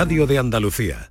radio de Andalucía.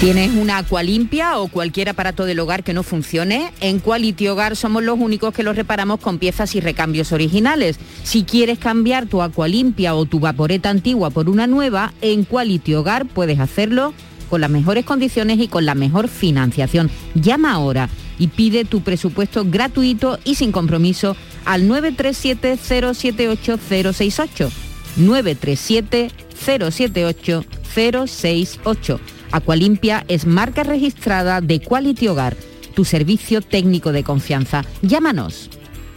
¿Tienes una agua limpia o cualquier aparato del hogar que no funcione? En Quality Hogar somos los únicos que los reparamos con piezas y recambios originales. Si quieres cambiar tu agua limpia o tu vaporeta antigua por una nueva, en Quality Hogar puedes hacerlo con las mejores condiciones y con la mejor financiación. Llama ahora y pide tu presupuesto gratuito y sin compromiso al 937 078 068. 937 078 068 Aqualimpia es marca registrada de Quality Hogar, tu servicio técnico de confianza. Llámanos.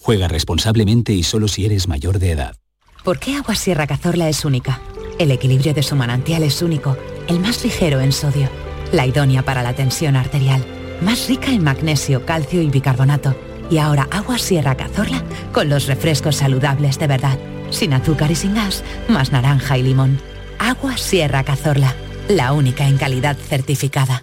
Juega responsablemente y solo si eres mayor de edad. ¿Por qué Agua Sierra Cazorla es única? El equilibrio de su manantial es único, el más ligero en sodio, la idónea para la tensión arterial, más rica en magnesio, calcio y bicarbonato. Y ahora Agua Sierra Cazorla con los refrescos saludables de verdad sin azúcar y sin gas, más naranja y limón. Agua Sierra Cazorla, la única en calidad certificada.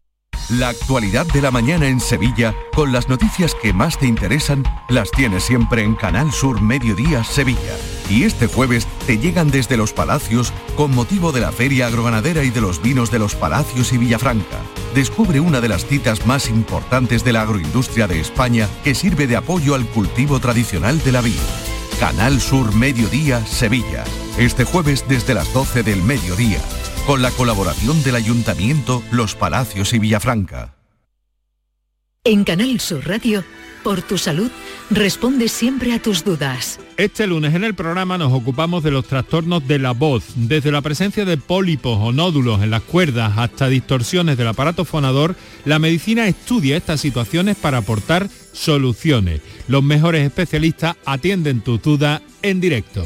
La actualidad de la mañana en Sevilla, con las noticias que más te interesan, las tienes siempre en Canal Sur Mediodía Sevilla. Y este jueves te llegan desde Los Palacios con motivo de la Feria Agroganadera y de los vinos de Los Palacios y Villafranca. Descubre una de las citas más importantes de la agroindustria de España que sirve de apoyo al cultivo tradicional de la vid. Canal Sur Mediodía Sevilla. Este jueves desde las 12 del mediodía con la colaboración del Ayuntamiento, Los Palacios y Villafranca. En Canal Sur Radio, por tu salud, responde siempre a tus dudas. Este lunes en el programa nos ocupamos de los trastornos de la voz, desde la presencia de pólipos o nódulos en las cuerdas hasta distorsiones del aparato fonador, la medicina estudia estas situaciones para aportar soluciones. Los mejores especialistas atienden tus dudas en directo.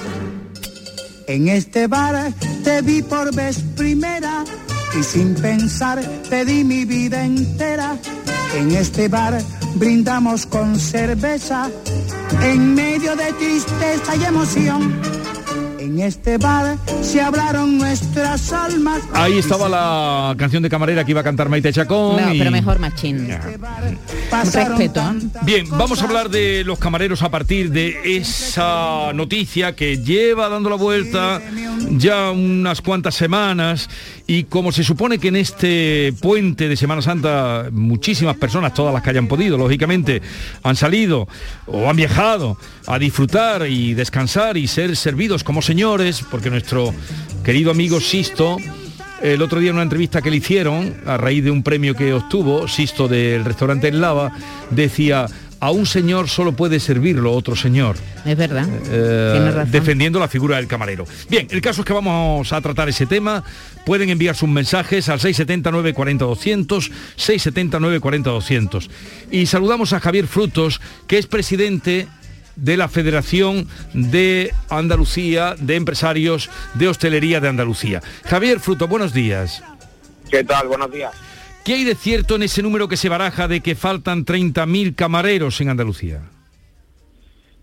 En este bar te vi por vez primera y sin pensar te di mi vida entera. En este bar brindamos con cerveza en medio de tristeza y emoción. En este bar se hablaron nuestras almas. Ahí estaba la canción de camarera que iba a cantar Maite Chacón. No, y- pero mejor machín. Respeto. ¿eh? Bien, vamos a hablar de los camareros a partir de esa noticia que lleva dando la vuelta ya unas cuantas semanas y como se supone que en este puente de Semana Santa muchísimas personas, todas las que hayan podido, lógicamente, han salido o han viajado a disfrutar y descansar y ser servidos como señores, porque nuestro querido amigo Sisto el otro día en una entrevista que le hicieron, a raíz de un premio que obtuvo, Sisto del restaurante El Lava, decía, a un señor solo puede servirlo otro señor. Es verdad. Eh, razón. defendiendo la figura del camarero. Bien, el caso es que vamos a tratar ese tema. Pueden enviar sus mensajes al 679 40 200, 679 40 200. Y saludamos a Javier Frutos, que es presidente de la Federación de Andalucía de Empresarios de Hostelería de Andalucía. Javier Frutos, buenos días. ¿Qué tal? Buenos días. ¿Qué hay de cierto en ese número que se baraja de que faltan 30.000 camareros en Andalucía?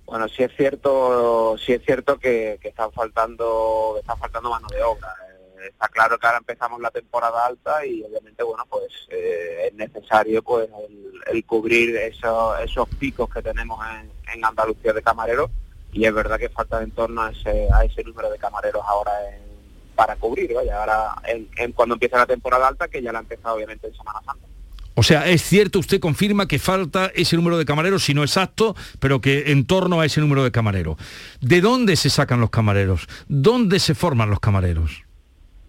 Bueno, sí es cierto, sí es cierto que, que están faltando, que está faltando mano de obra. Eh, está claro que ahora empezamos la temporada alta y obviamente, bueno, pues eh, es necesario pues el, el cubrir esos, esos picos que tenemos en, en Andalucía de camareros y es verdad que falta en torno a ese, a ese número de camareros ahora en- para cubrir, vaya, ahora en, en cuando empieza la temporada alta, que ya la ha empezado obviamente en Semana Santa. O sea, es cierto, usted confirma que falta ese número de camareros, si no exacto, pero que en torno a ese número de camareros. ¿De dónde se sacan los camareros? ¿Dónde se forman los camareros?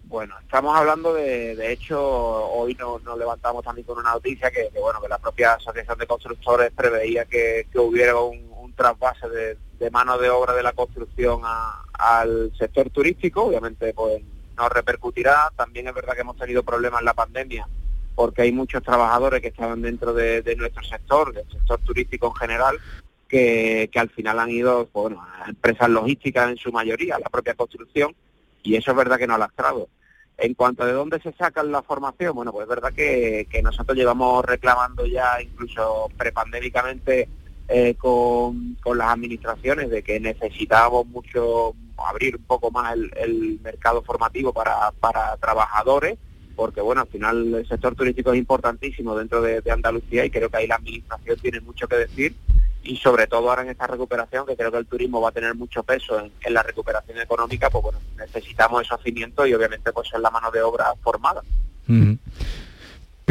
Bueno, estamos hablando de, de hecho, hoy no- nos levantamos también con una noticia que, que, bueno, que la propia Asociación de Constructores preveía que, que hubiera un trasvase de, de mano de obra de la construcción a- al sector turístico, obviamente pues nos repercutirá, también es verdad que hemos tenido problemas en la pandemia porque hay muchos trabajadores que estaban dentro de, nuestro sector, del sector turístico en general, que, al final han ido pues, bueno, a empresas logísticas en su mayoría, a la propia construcción, y eso es verdad que no ha lastrado. En cuanto a de dónde se sacan la formación, bueno, pues es verdad que, que nosotros llevamos reclamando ya incluso prepandémicamente eh, con, con las administraciones de que necesitábamos mucho abrir un poco más el, mercado formativo para, trabajadores, porque bueno, al final el sector turístico es importantísimo dentro de, Andalucía y creo que ahí la administración tiene mucho que decir y sobre todo ahora en esta recuperación, que creo que el turismo va a tener mucho peso en, la recuperación económica, pues bueno, necesitamos esos cimientos y obviamente pues es la mano de obra formada.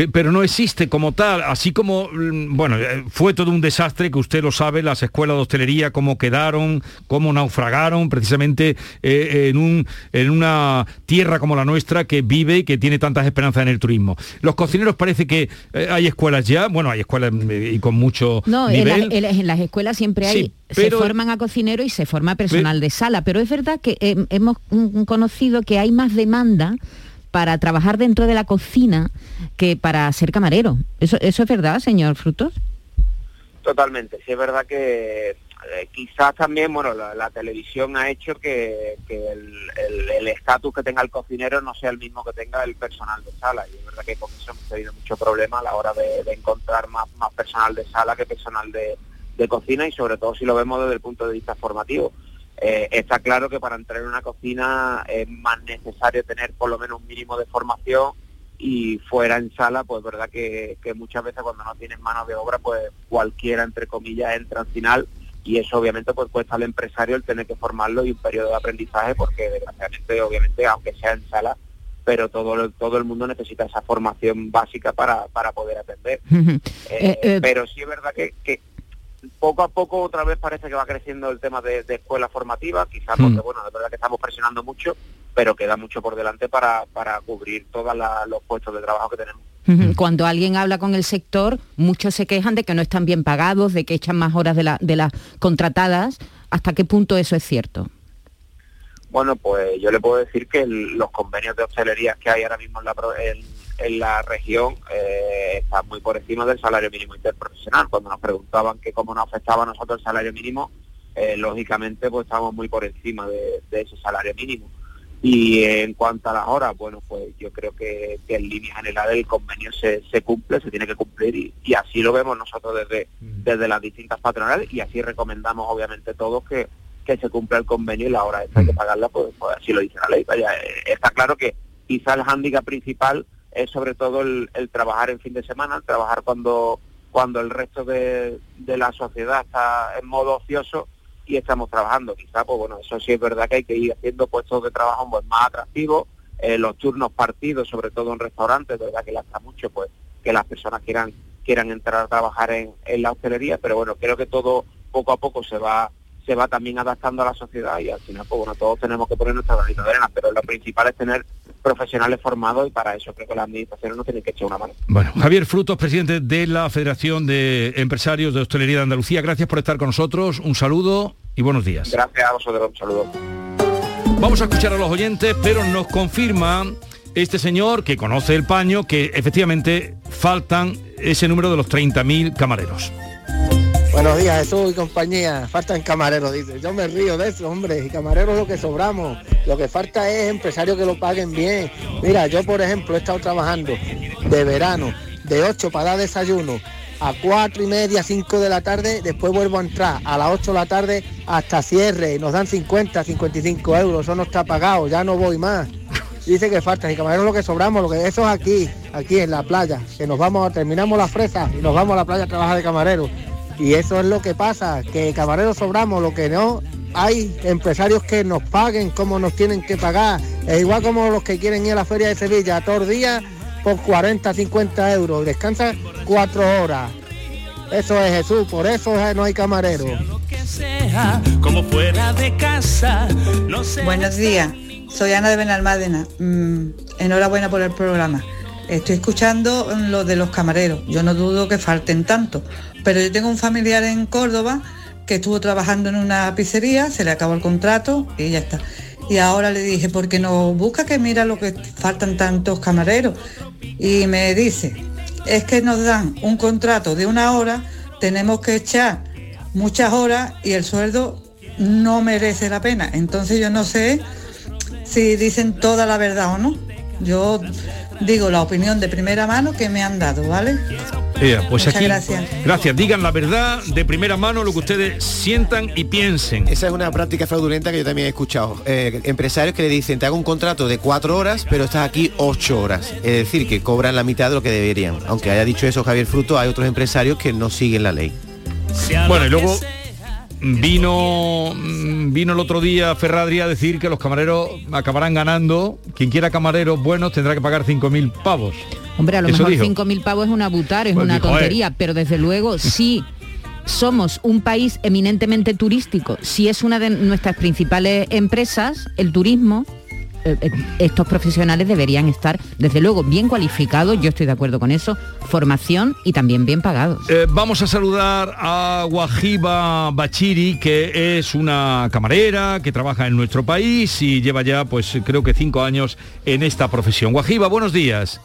Pero no existe como tal, así como, mm, bueno, eh, fue todo un desastre, que usted lo sabe, las escuelas de hostelería, cómo quedaron, cómo naufragaron, precisamente eh, en, un, en una tierra como la nuestra que vive y que tiene tantas esperanzas en el turismo. Los cocineros parece que eh, hay escuelas ya, bueno, hay escuelas eh, y con mucho No, en, nivel. las- en las- en las escuelas siempre hay, Sí, pero- se forman a cocinero y se forma personal de sala, pero es verdad que hemos mm, conocido que hay más demanda para trabajar dentro de la cocina que para ser camarero. ¿Eso, eso es verdad, señor Frutos? Totalmente, sí es verdad que eh, quizás también, bueno, la, televisión ha hecho que, el estatus que tenga el cocinero no sea el mismo que tenga el personal de sala. Y es verdad que con eso hemos tenido mucho problema a la hora de, de encontrar más, más personal de sala que personal de, de cocina y sobre todo si lo vemos desde el punto de vista formativo. Eh, está claro que para entrar en una cocina es más necesario tener por lo menos un mínimo de formación y fuera en sala, pues verdad que, que muchas veces cuando no tienes mano de obra, pues cualquiera, entre comillas, entra al final y eso obviamente pues cuesta al empresario el tener que formarlo y un periodo de aprendizaje porque desgraciadamente, obviamente, aunque sea en sala, pero todo, todo el mundo necesita esa formación básica para, para poder atender. Eh, Eh, eh, pero sí es verdad que, que poco a poco otra vez parece que va creciendo el tema de, de escuela formativa, quizás Mm. porque bueno, de verdad que estamos presionando mucho, pero queda mucho por delante para, para cubrir todos los puestos de trabajo que tenemos. Cuando alguien habla con el sector, muchos se quejan de que no están bien pagados, de que echan más horas de, la- de las contratadas. ¿Hasta qué punto eso es cierto? Bueno, pues yo le puedo decir que el- los convenios de hostelería que hay ahora mismo en la, pro- en, en la región eh, están muy por encima del salario mínimo interprofesional. Cuando nos preguntaban que cómo nos afectaba a nosotros el salario mínimo, eh, lógicamente pues estamos muy por encima de, de ese salario mínimo. Y en cuanto a las horas, bueno, pues yo creo que, que en línea general el convenio se, se cumple, se tiene que cumplir y, y así lo vemos nosotros desde, desde las distintas patronales y así recomendamos obviamente todos que, que se cumpla el convenio y la hora esta hay que pagarla, pues, pues así lo dice la ley. Vaya, eh, está claro que quizá el hándicap principal es sobre todo el, trabajar en fin de semana, el trabajar cuando cuando el resto de, la sociedad está en modo ocioso y estamos trabajando. Quizá, pues bueno, eso sí es verdad que hay que ir haciendo puestos de trabajo pues, más atractivos, eh, los turnos partidos, sobre todo en restaurantes, verdad que lastra mucho pues que las personas quieran quieran entrar a trabajar en, en la hostelería, pero bueno, creo que todo poco a poco se va se va también adaptando a la sociedad y al final, pues bueno, todos tenemos que poner nuestra granito de arena, pero lo principal es tener profesionales formados y para eso creo que las administraciones no tienen que echar una mano. Bueno, Javier Frutos, presidente de la Federación de Empresarios de Hostelería de Andalucía, gracias por estar con nosotros, un saludo y buenos días. Gracias a vosotros, un saludo. Vamos a escuchar a los oyentes, pero nos confirma este señor que conoce el paño que efectivamente faltan ese número de los 30.000 camareros. Buenos días, Jesús y compañía. Faltan camareros, dice. Yo me río de eso, hombre. Y camareros lo que sobramos. Lo que falta es empresarios que lo paguen bien. Mira, yo por ejemplo he estado trabajando de verano, de 8 para dar desayuno, a 4 y media, 5 de la tarde, después vuelvo a entrar a las 8 de la tarde hasta cierre y nos dan 50, 55 euros. Eso no está pagado, ya no voy más. Dice que falta, y camareros lo que sobramos, lo que eso es aquí, aquí en la playa, que nos vamos, terminamos la fresa y nos vamos a la playa a trabajar de camarero y eso es lo que pasa, que camareros sobramos, lo que no hay empresarios que nos paguen como nos tienen que pagar. Es igual como los que quieren ir a la feria de Sevilla todos los días por 40, 50 euros. Descansa cuatro horas. Eso es Jesús, por eso no hay camarero. Buenos días, soy Ana de Benalmádena. Mm, enhorabuena por el programa. Estoy escuchando lo de los camareros. Yo no dudo que falten tanto, pero yo tengo un familiar en Córdoba que estuvo trabajando en una pizzería, se le acabó el contrato y ya está. Y ahora le dije, ¿por qué no busca que mira lo que faltan tantos camareros? Y me dice, es que nos dan un contrato de una hora, tenemos que echar muchas horas y el sueldo no merece la pena. Entonces yo no sé si dicen toda la verdad o no. Yo digo la opinión de primera mano que me han dado, ¿vale? pues Muchas gracias. Gracias. Digan la verdad de primera mano lo que ustedes sientan y piensen. Esa es una práctica fraudulenta que yo también he escuchado. Eh, empresarios que le dicen, te hago un contrato de cuatro horas, pero estás aquí ocho horas. Es decir, que cobran la mitad de lo que deberían. Aunque haya dicho eso Javier Fruto, hay otros empresarios que no siguen la ley. Bueno, y luego vino vino el otro día Ferradri a decir que los camareros acabarán ganando. Quien quiera camareros buenos tendrá que pagar 5.000 pavos. Hombre, a lo mejor 5.000 pavos es una butar, es pues una tontería, pero desde luego sí somos un país eminentemente turístico, si es una de nuestras principales empresas, el turismo, estos profesionales deberían estar, desde luego, bien cualificados, yo estoy de acuerdo con eso, formación y también bien pagados. Eh, vamos a saludar a Wajiba Bachiri, que es una camarera que trabaja en nuestro país y lleva ya, pues creo que cinco años en esta profesión. Wajiba, buenos días.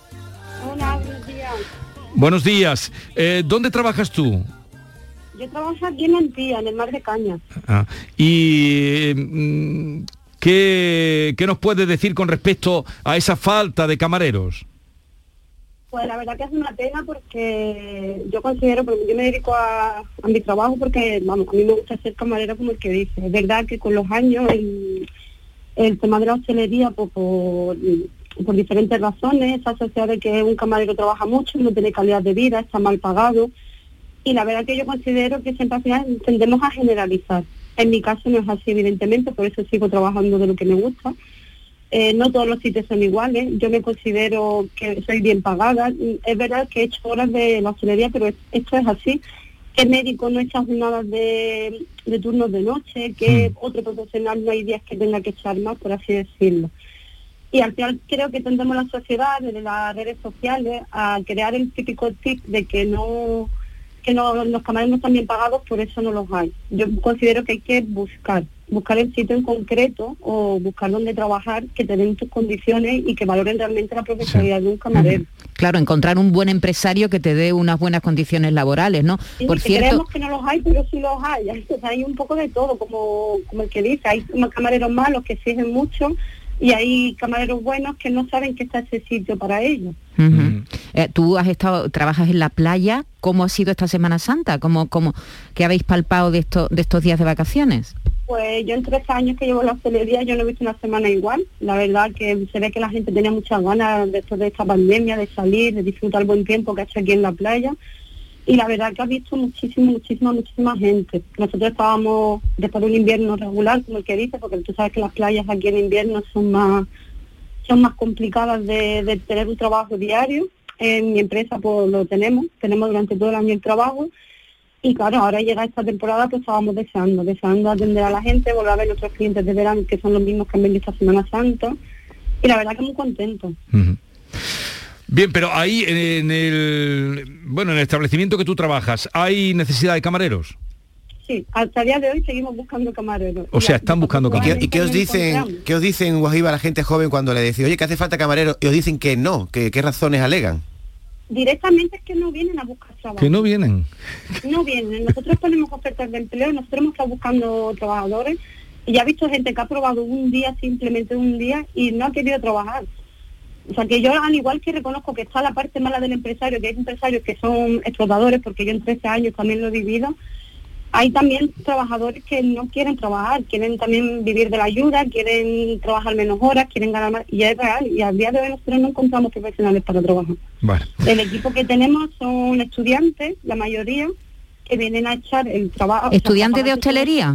Hola, buenos días. Buenos días. ¿Dónde trabajas tú? Yo trabajo aquí en Antía, en el Mar de Caña. Ah, y mm, ¿Qué, nos puede decir con respecto a esa falta de camareros? Pues la verdad que es una pena porque yo considero, porque yo me dedico a, mi trabajo porque vamos, a mí me gusta ser camarera como el que dice. Es verdad que con los años el, tema de la hostelería pues, por, por, diferentes razones se asocia de que un camarero trabaja mucho, no tiene calidad de vida, está mal pagado. Y la verdad que yo considero que siempre tendemos a generalizar. En mi caso no es así, evidentemente, por eso sigo trabajando de lo que me gusta. Eh, no todos los sitios son iguales, yo me considero que soy bien pagada. Es verdad que he hecho horas de la hostelería, pero esto es así. Que médico no echa jornadas de, de turnos de noche, que hmm. otro profesional no hay días que tenga que echar más, por así decirlo. Y al final creo que tendemos la sociedad, desde las redes sociales, a crear el típico tip de que no que no, los camareros no están bien pagados, por eso no los hay. Yo considero que hay que buscar, buscar el sitio en concreto o buscar dónde trabajar que te den tus condiciones y que valoren realmente la profesionalidad de un camarero. Claro, encontrar un buen empresario que te dé unas buenas condiciones laborales, ¿no? por cierto, creemos que no los hay, pero sí los hay. Hay un poco de todo, como, como el que dice. Hay camareros malos que exigen mucho y hay camareros buenos que no saben que está ese sitio para ellos. Eh, tú has estado, trabajas en la playa, ¿cómo ha sido esta Semana Santa? ¿Cómo, cómo, ¿Qué habéis palpado de, esto, de estos días de vacaciones? Pues yo en tres años que llevo la hostelería yo no he visto una semana igual. La verdad que se ve que la gente tenía muchas ganas después de esta pandemia de salir, de disfrutar el buen tiempo que ha hecho aquí en la playa. Y la verdad que ha visto muchísima, muchísima, muchísima gente. Nosotros estábamos después de un invierno regular, como el que dice, porque tú sabes que las playas aquí en invierno son más son más complicadas de, tener un trabajo diario. En mi empresa pues lo tenemos, tenemos durante todo el año el trabajo y claro, ahora llega esta temporada pues estábamos deseando, deseando atender a la gente, volver a ver nuestros clientes de verano que son los mismos que han venido esta Semana Santa y la verdad que muy contento. Bien, pero ahí en el bueno, en el establecimiento que tú trabajas, ¿hay necesidad de camareros? Sí, hasta el día de hoy seguimos buscando camareros. O sea, están buscando ¿Y camareros. y qué os dicen, qué os dicen Guajiba la gente joven cuando le decís, oye, que hace falta camarero? Y os dicen que no, que qué razones alegan. Directamente es que no vienen a buscar trabajo. Que no vienen. No vienen. Nosotros ponemos ofertas de empleo, nosotros hemos estado buscando trabajadores y ya he visto gente que ha probado un día, simplemente un día, y no ha querido trabajar. O sea que yo al igual que reconozco que está la parte mala del empresario, que hay empresarios que son explotadores, porque yo en 13 años también lo he vivido, hay también trabajadores que no quieren trabajar, quieren también vivir de la ayuda, quieren trabajar menos horas, quieren ganar más, y es real, y al día de hoy nosotros no encontramos profesionales para trabajar. Vale. El equipo que tenemos son estudiantes, la mayoría, que vienen a echar el trabajo. ¿Estudiantes de hostelería?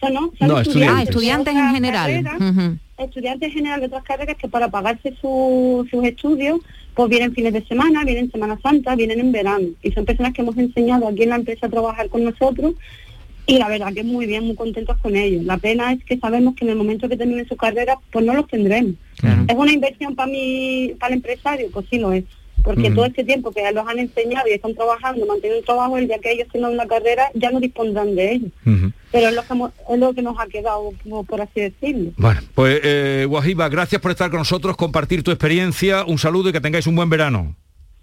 No, no, son No, estudiantes. Ah, estudiantes en general. carreras. Estudiantes en general de otras carreras que para pagarse su- sus estudios, pues vienen fines de semana, vienen Semana Santa, vienen en verano. Y son personas que hemos enseñado aquí en la empresa a trabajar con nosotros y la verdad que muy bien, muy contentos con ellos. La pena es que sabemos que en el momento que terminen su carrera, pues no los tendremos. ¿Es una inversión para mi, para el empresario? Pues sí lo es. Porque todo este tiempo que los han enseñado y están trabajando, manteniendo un trabajo, el día que ellos tengan una carrera, ya no dispondrán de ellos. Pero es lo, que hemos- es lo que nos ha quedado, como por así decirlo. Bueno, pues eh, Guajiba, gracias por estar con nosotros, compartir tu experiencia, un saludo y que tengáis un buen verano.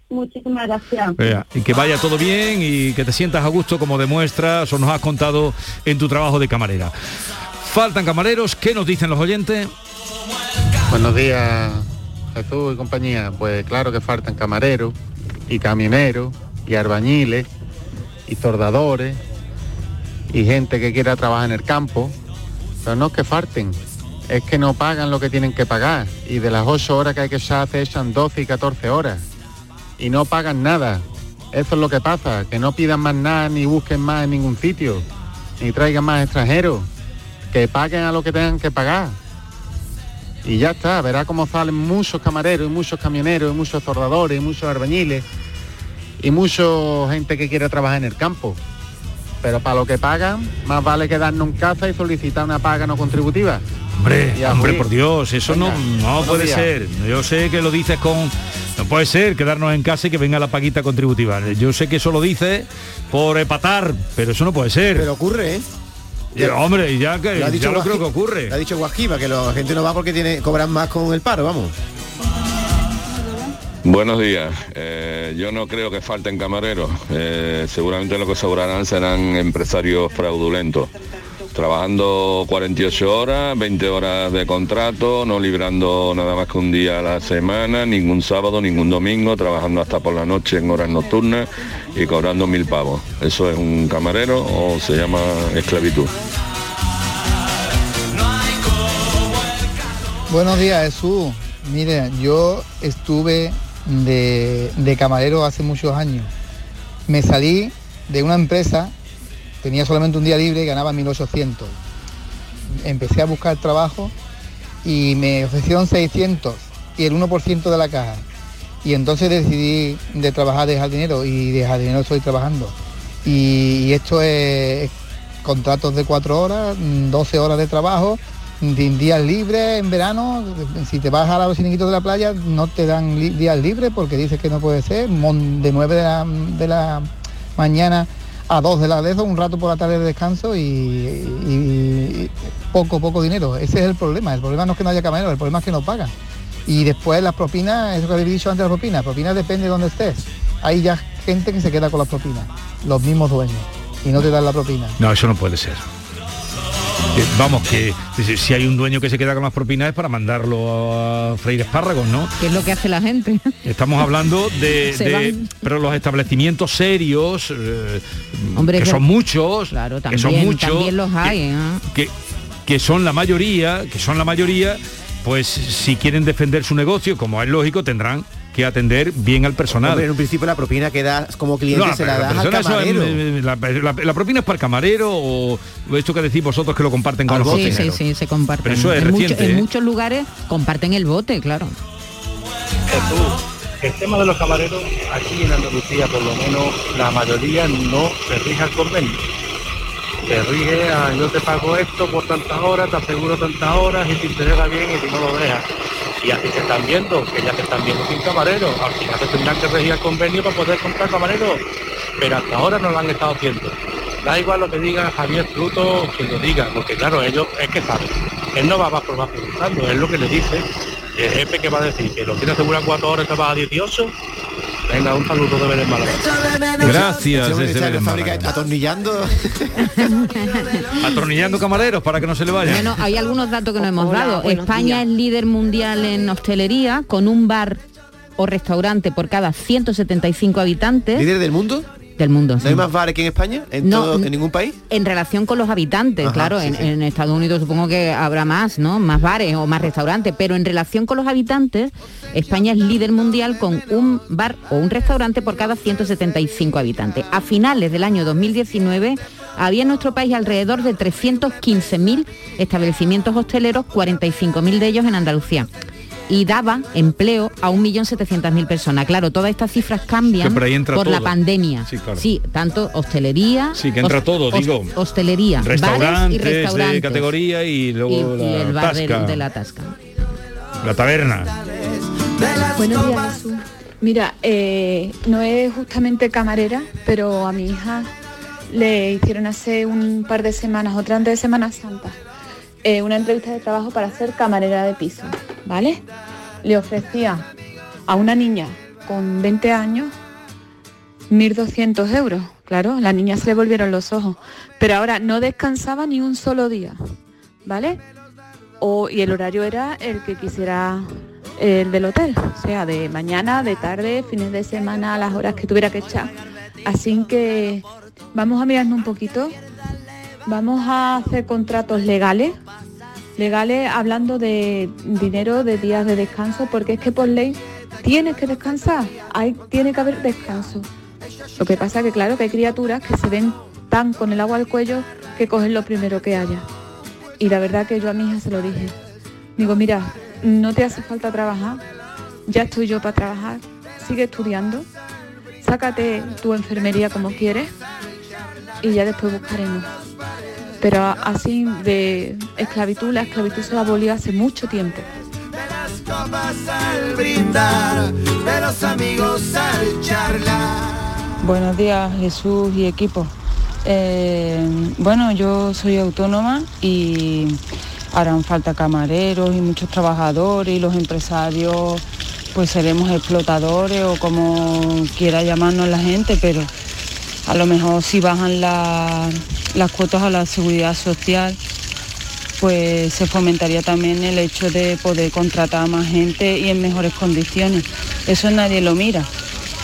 Muchísimas gracias. Vea, y que vaya todo bien y que te sientas a gusto como demuestras o nos has contado en tu trabajo de camarera. Faltan camareros, ¿qué nos dicen los oyentes? Buenos días, Jesús y compañía. Pues claro que faltan camareros y camioneros y albañiles y soldadores y gente que quiera trabajar en el campo. Pero no que falten, es que no pagan lo que tienen que pagar. Y de las 8 horas que hay que echar, se echan 12 y 14 horas. Y no pagan nada. Eso es lo que pasa, que no pidan más nada ni busquen más en ningún sitio, ni traigan más extranjeros. Que paguen a lo que tengan que pagar y ya está, verá cómo salen muchos camareros y muchos camioneros y muchos soldadores y muchos albañiles y mucha gente que quiere trabajar en el campo. Pero para lo que pagan, más vale quedarnos en casa y solicitar una paga no contributiva. Hombre, hombre, por Dios, eso no, Venga, no puede días. ser. Yo sé que lo dices con... No puede ser quedarnos en casa y que venga la paguita contributiva. Yo sé que eso lo dices por epatar, pero eso no puede ser. Pero ocurre, ¿eh? Ya, hombre, y ya que Lo ha dicho ya lo creo que ocurre. Lo ha dicho Guajiba, que la gente no va porque tiene cobran más con el paro, vamos. Buenos días. Eh, yo no creo que falten camareros. Eh, seguramente lo que sobrarán serán empresarios fraudulentos. Trabajando 48 horas, 20 horas de contrato, no librando nada más que un día a la semana, ningún sábado, ningún domingo, trabajando hasta por la noche en horas nocturnas y cobrando mil pavos. ¿Eso es un camarero o se llama esclavitud? Buenos días, Jesús. Mire, yo estuve de, de camarero hace muchos años. Me salí de una empresa, tenía solamente un día libre y ganaba 1.800. Empecé a buscar trabajo y me ofrecieron 600 y el 1% de la caja. Y entonces decidí de trabajar de jardinero y de jardinero estoy trabajando. Y, esto es contratos de 4 horas, mm, 12 horas de trabajo, días libres en verano. Si te vas a los chiringuitos de la playa no te dan días libres porque dices que no puede ser. De 9 de la, de la mañana a 2 de la tarde, un rato por la tarde de descanso y poco, poco dinero. Ese es el problema. El problema no es que no haya camareros, el problema es que no pagan. Y después las propinas, eso que habéis dicho antes, las propinas, propinas depende de dónde estés. Hay ya gente que se queda con las propinas, los mismos dueños, y no te dan la propina. No, eso no puede ser. Vamos, que si- hay un dueño que se queda con las propinas es para mandarlo a freír espárragos, ¿no? ¿Qué es lo que hace la gente? Estamos hablando de, pero los establecimientos serios, eh, Hombre, que que- son muchos, Claro, que también, son muchos, también los que- hay. ¿eh? que, que son la mayoría, que son la mayoría, pues si quieren defender su negocio, como es lógico, tendrán que atender bien al personal. Hombre, en un principio la propina que das como cliente No, se la pero das al es, camarero. eh, la, la- la propina es para el camarero o esto que decís vosotros que lo comparten con Sí, los sí, cocineros. sí, se comparten. Pero eso es en, mucho- reciente, en ¿eh? muchos lugares comparten el bote, claro. El tema de los camareros, aquí en Andalucía por lo menos la mayoría no se rige al convenio. Se rige a yo te pago esto por tantas horas, te aseguro tantas horas y te interesa bien y si no lo dejas. Y así se están viendo, que ya se están viendo sin camarero. Al final se tendrán que regir al convenio para poder comprar camarero. Pero hasta ahora no lo han estado haciendo. Da igual lo que diga Javier Fruto, quien lo diga, porque claro, ellos es que saben. Él no va por más preguntando, es lo que le dice. El jefe que va a decir que lo tiene asegurado cuatro horas y te vas a 18. Venga, un saludo de Belén Málaga. Gracias, fábrica Málaga. atornillando. Atornillando camareros para que no se le vayan. Bueno, hay algunos datos que no hemos Hola, dado. España días. es líder mundial en hostelería con un bar o restaurante por cada 175 habitantes ¿Líder del mundo? Del mundo. ¿No sí. hay más bares que en España? ¿En, No, todo- en ningún país? En relación con los habitantes, Ajá, claro, sí, en, sí. en Estados Unidos supongo que habrá más, ¿no? Más bares o más restaurantes, pero en relación con los habitantes, España es líder mundial con un bar o un restaurante por cada 175 habitantes. A finales del año 2019 había en nuestro país alrededor de 315.000 establecimientos hosteleros, 45.000 de ellos en Andalucía. Y daba empleo a 1.700.000 personas. Claro, todas estas cifras cambian por ahí entra por la pandemia. Sí, claro. tanto hostelería, Sí, que entra todo, digo. Hostelería, bares y Restaurantes restaurantes. de categoría y luego y la el bar de, tasca, de la tasca. la taberna. Buenos días, Jesús. Mira, eh, no es justamente camarera, pero a mi hija le hicieron hace un par de semanas, otra antes de Semana Santa, eh, una entrevista de trabajo para ser camarera de piso, ¿vale? Le ofrecía a una niña con 20 años 1.200 euros. Claro, la niña se le volvieron los ojos, pero ahora no descansaba ni un solo día, ¿vale? O, y el horario era el que quisiera el del hotel, o sea, de mañana, de tarde, fines de semana, las horas que tuviera que echar. Así que vamos a mirarnos un poquito, vamos a hacer contratos legales, legales hablando de dinero, de días de descanso, porque es que por ley tienes que descansar, hay, tiene que haber descanso. Lo que pasa que claro que hay criaturas que se ven tan con el agua al cuello que cogen lo primero que haya. Y la verdad que yo a mi hija se lo dije. Digo, mira, no te hace falta trabajar, ya estoy yo para trabajar, sigue estudiando, sácate tu enfermería como quieres y ya después buscaremos. Pero así de esclavitud, la esclavitud se abolió hace mucho tiempo. al brindar, de los amigos al charlar. Buenos días Jesús y equipo. Eh, bueno, yo soy autónoma y harán falta camareros y muchos trabajadores y los empresarios pues seremos explotadores o como quiera llamarnos la gente, pero a lo mejor si bajan la- las cuotas a la seguridad social pues se fomentaría también el hecho de poder contratar a más gente y en mejores condiciones. Eso nadie lo mira.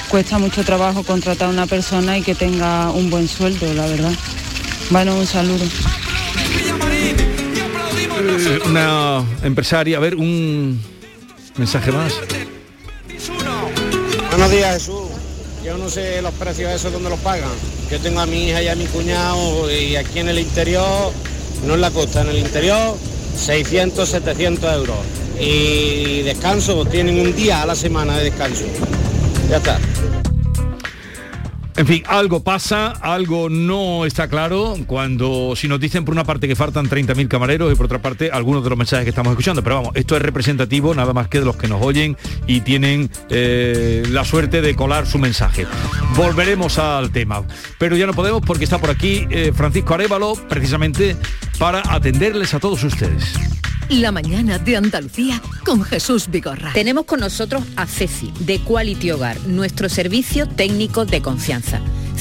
Cuesta mucho trabajo contratar a una persona y que tenga un buen sueldo, la verdad. Bueno, un saludo. Eh, Una empresaria, a ver, un mensaje más. Buenos días, Jesús. Yo no sé los precios de esos dónde los pagan. Yo tengo a mi hija y a mi cuñado y aquí en el interior, no en la costa, en el interior, 600, 700 euros. Y descanso, tienen un día a la semana de descanso. Ya está. En fin, algo pasa, algo no está claro cuando si nos dicen por una parte que faltan 30.000 camareros y por otra parte algunos de los mensajes que estamos escuchando. Pero vamos, esto es representativo nada más que de los que nos oyen y tienen eh, la suerte de colar su mensaje. Volveremos al tema. Pero ya no podemos porque está por aquí eh, Francisco Arevalo precisamente para atenderles a todos ustedes. La mañana de Andalucía con Jesús Vigorra. Tenemos con nosotros a Ceci, de Quality Hogar, nuestro servicio técnico de confianza.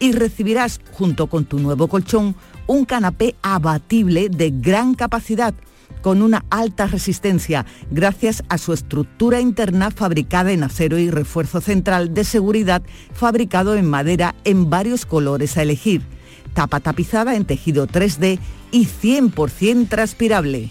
y recibirás junto con tu nuevo colchón un canapé abatible de gran capacidad con una alta resistencia gracias a su estructura interna fabricada en acero y refuerzo central de seguridad fabricado en madera en varios colores a elegir, tapa tapizada en tejido 3D y 100% transpirable.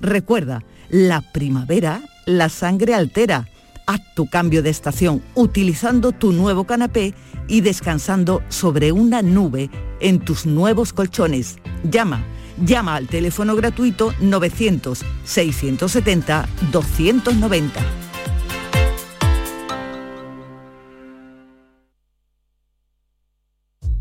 Recuerda, la primavera, la sangre altera. Haz tu cambio de estación utilizando tu nuevo canapé y descansando sobre una nube en tus nuevos colchones. Llama, llama al teléfono gratuito 900-670-290.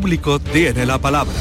Público tiene la palabra.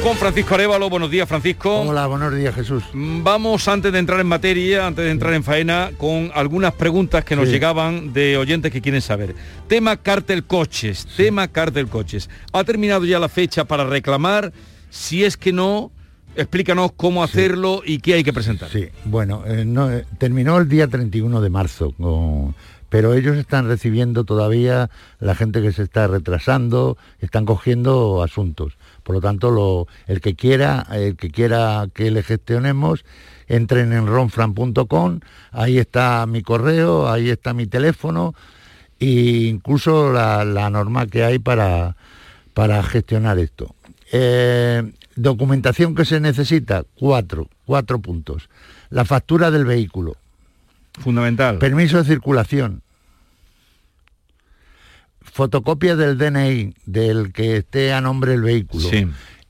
Con Francisco Arevalo, buenos días Francisco. Hola, buenos días Jesús. Mm, Vamos antes de entrar en materia, antes de entrar en faena, con algunas preguntas que nos Sí. llegaban de oyentes que quieren saber. Tema cártel coches, tema cártel coches. ¿Ha terminado ya la fecha para reclamar? Si es que no, explícanos cómo hacerlo y qué hay que presentar. Sí, bueno, eh, no, eh, terminó el día 31 de marzo, con- pero ellos están recibiendo todavía la gente que se está retrasando, están cogiendo asuntos. Por lo tanto, el que quiera, el que quiera que le gestionemos, entren en ronfran.com, ahí está mi correo, ahí está mi teléfono e incluso la, la norma que hay para, para gestionar esto. Eh, documentación que se necesita, cuatro, cuatro puntos. La factura del vehículo. Fundamental. Permiso de circulación. Fotocopia del DNI del que esté a nombre del vehículo. Sí.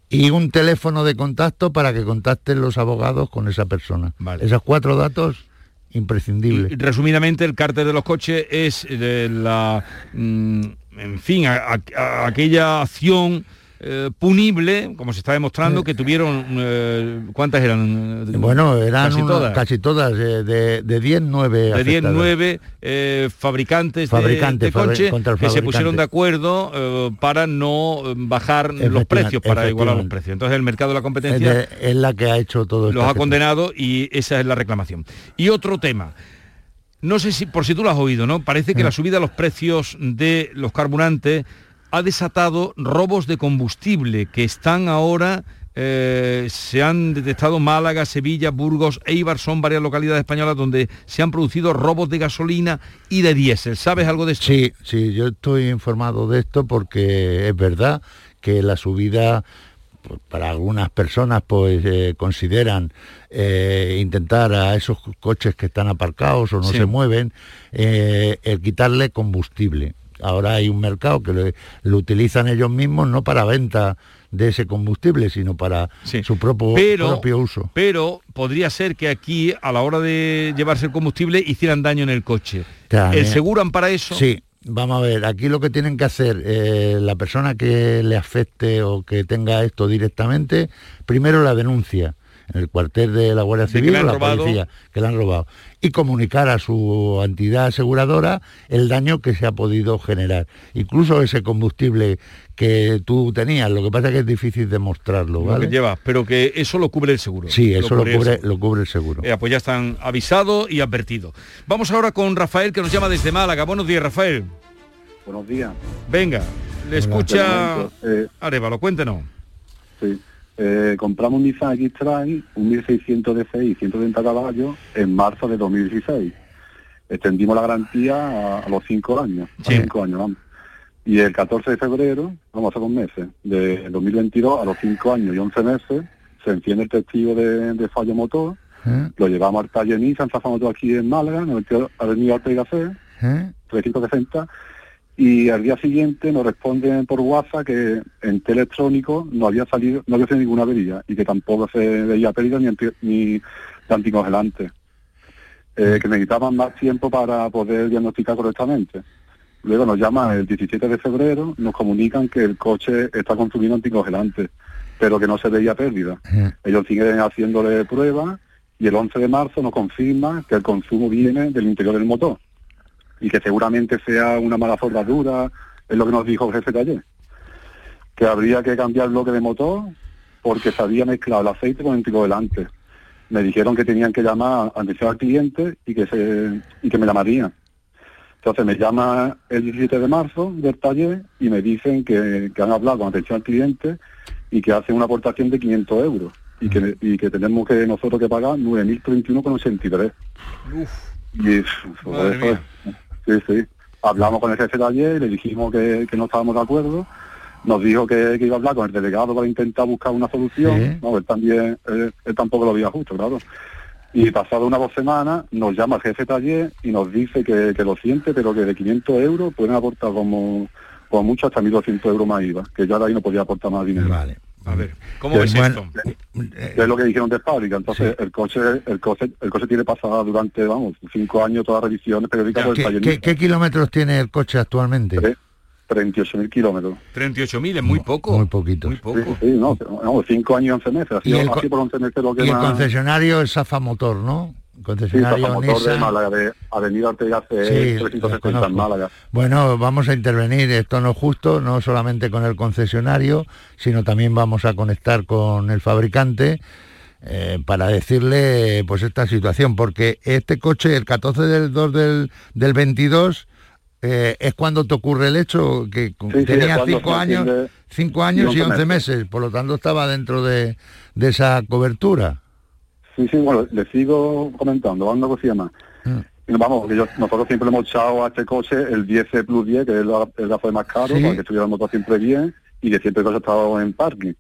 Y un teléfono de contacto para que contacten los abogados con esa persona. Esos cuatro datos imprescindibles. Y, resumidamente, el cártel de los coches es eh, la, mm, en fin, a- a- a- aquella acción eh, punible, como se está demostrando, que tuvieron, eh, ¿cuántas eran? Bueno, eran casi todas. casi todas, eh, de, de 10, 9 de 10, afectadas. 9 eh, fabricantes de- Fabricantes, de, fabri- coches que se pusieron de acuerdo eh, para no eh, bajar los precios, para igualar los precios. Entonces el mercado de la Es, competencia de- es la que ha hecho todo los esto. ha condenado y esa es la reclamación. Y otro tema. No sé si, por si tú lo has oído, ¿no? Parece que la subida de los precios de los carburantes ha desatado robos de combustible que están ahora, eh, se han detectado Málaga, Sevilla, Burgos, Eibar, son varias localidades españolas donde se han producido robos de gasolina y de diésel. ¿Sabes algo de esto? Sí, sí, yo estoy informado de esto porque es verdad que la subida pues, para algunas personas pues eh, consideran eh, intentar a esos coches que están aparcados o no Sí. se mueven el quitarle combustible. Ahora hay un mercado que lo, lo utilizan ellos mismos no para venta de ese combustible, sino para su propio, pero, propio uso. pero podría ser que aquí, a la hora de llevarse el combustible, hicieran daño en el coche. También. ¿El seguro ampara eso? Sí, vamos a ver, aquí lo que tienen que hacer eh, la persona que le afecte o que tenga esto directamente, primero la denuncia. En el cuartel de la Guardia Civil o la robado. policía que le han robado y comunicar a su entidad aseguradora el daño que se ha podido generar. Incluso ese combustible que tú tenías, lo que pasa es que es difícil demostrarlo, Lo ¿vale? que llevas, pero que eso lo cubre el seguro. Sí, eso lo el cubre, seguro. lo cubre el seguro. Eh, pues ya están avisados y advertidos. Vamos ahora con Rafael que nos llama desde Málaga. Buenos días, Rafael. Buenos días. Venga, le escucha eh, Arevalo, cuéntenos. sí. Eh, compramos un Nissan X-Trail, un 1600 DCI, 130 caballos, en marzo de 2016. Extendimos la garantía a, a los cinco años, a cinco años, vamos. Y el 14 de febrero, vamos a hacer un meses, de 2022 a los cinco años y 11 meses, se enciende el testigo de, de fallo motor, ¿Eh? lo llevamos al taller Nissan, Motor aquí en Málaga, en el Avenida Ortega C, ¿Eh? 360 y al día siguiente nos responden por WhatsApp que en electrónico no había salido, no había sido ninguna avería y que tampoco se veía pérdida ni, anti- ni anticongelante. Eh, que necesitaban más tiempo para poder diagnosticar correctamente. Luego nos llaman el 17 de febrero, nos comunican que el coche está consumiendo anticongelante, pero que no se veía pérdida. Ellos siguen haciéndole pruebas y el 11 de marzo nos confirman que el consumo viene del interior del motor y que seguramente sea una mala soldadura, es lo que nos dijo el jefe de ayer. Que habría que cambiar el bloque de motor porque se había mezclado el aceite con el anticongelante. Me dijeron que tenían que llamar atención al cliente y que se y que me llamarían. Entonces me llama el 17 de marzo del taller y me dicen que, que han hablado con atención al cliente y que hacen una aportación de 500 euros y que, y que tenemos que nosotros que pagar 9.031,83. Y eso, Madre eso es. Sí, sí. Hablamos con el jefe de ayer le dijimos que, que no estábamos de acuerdo. Nos dijo que, que iba a hablar con el delegado para intentar buscar una solución. Sí. No, él también, él, él tampoco lo veía justo, claro. Y pasado unas dos semanas nos llama el jefe de taller y nos dice que, que lo siente, pero que de 500 euros pueden aportar como, como mucho hasta 1.200 euros más IVA, que ya de ahí no podía aportar más dinero. Vale. A ver, ¿cómo bueno, esto? es lo que dijeron de fábrica. Entonces el coche, el coche, el coche tiene pasada durante, vamos, cinco años todas las revisiones periódicas ¿Qué, taller. qué- qué kilómetros tiene el coche actualmente? 38.000 kilómetros. 38.000 es muy poco. Muy poquito. Muy poco. Sí, sí, no, no, cinco años y 11 meses. Así, Y el así por 11 meses lo que Y el concesionario es Safa Motor, ¿no? Sí, Concesionario Motor de. Málaga, de Avenida Ortega Sí, 360 los en. Málaga. Bueno, vamos a intervenir, esto no es justo, no solamente con el concesionario, sino también vamos a conectar con el fabricante eh, para decirle pues esta situación, porque este coche, el 14 del 2 del, del 22, eh, es cuando te ocurre el hecho, que Sí, sí, tenía cuando cinco años, cinco años y 11 11 meses, por lo tanto estaba dentro de, de esa cobertura. Sí, sí, bueno, le sigo comentando, vamos a una cosilla más. Mm. Vamos, que yo- nosotros siempre le hemos echado a este coche el 10 Plus 10, que es la, gasto más caro, Sí. para que estuviera el motor siempre bien y que siempre el coche estaba en parking.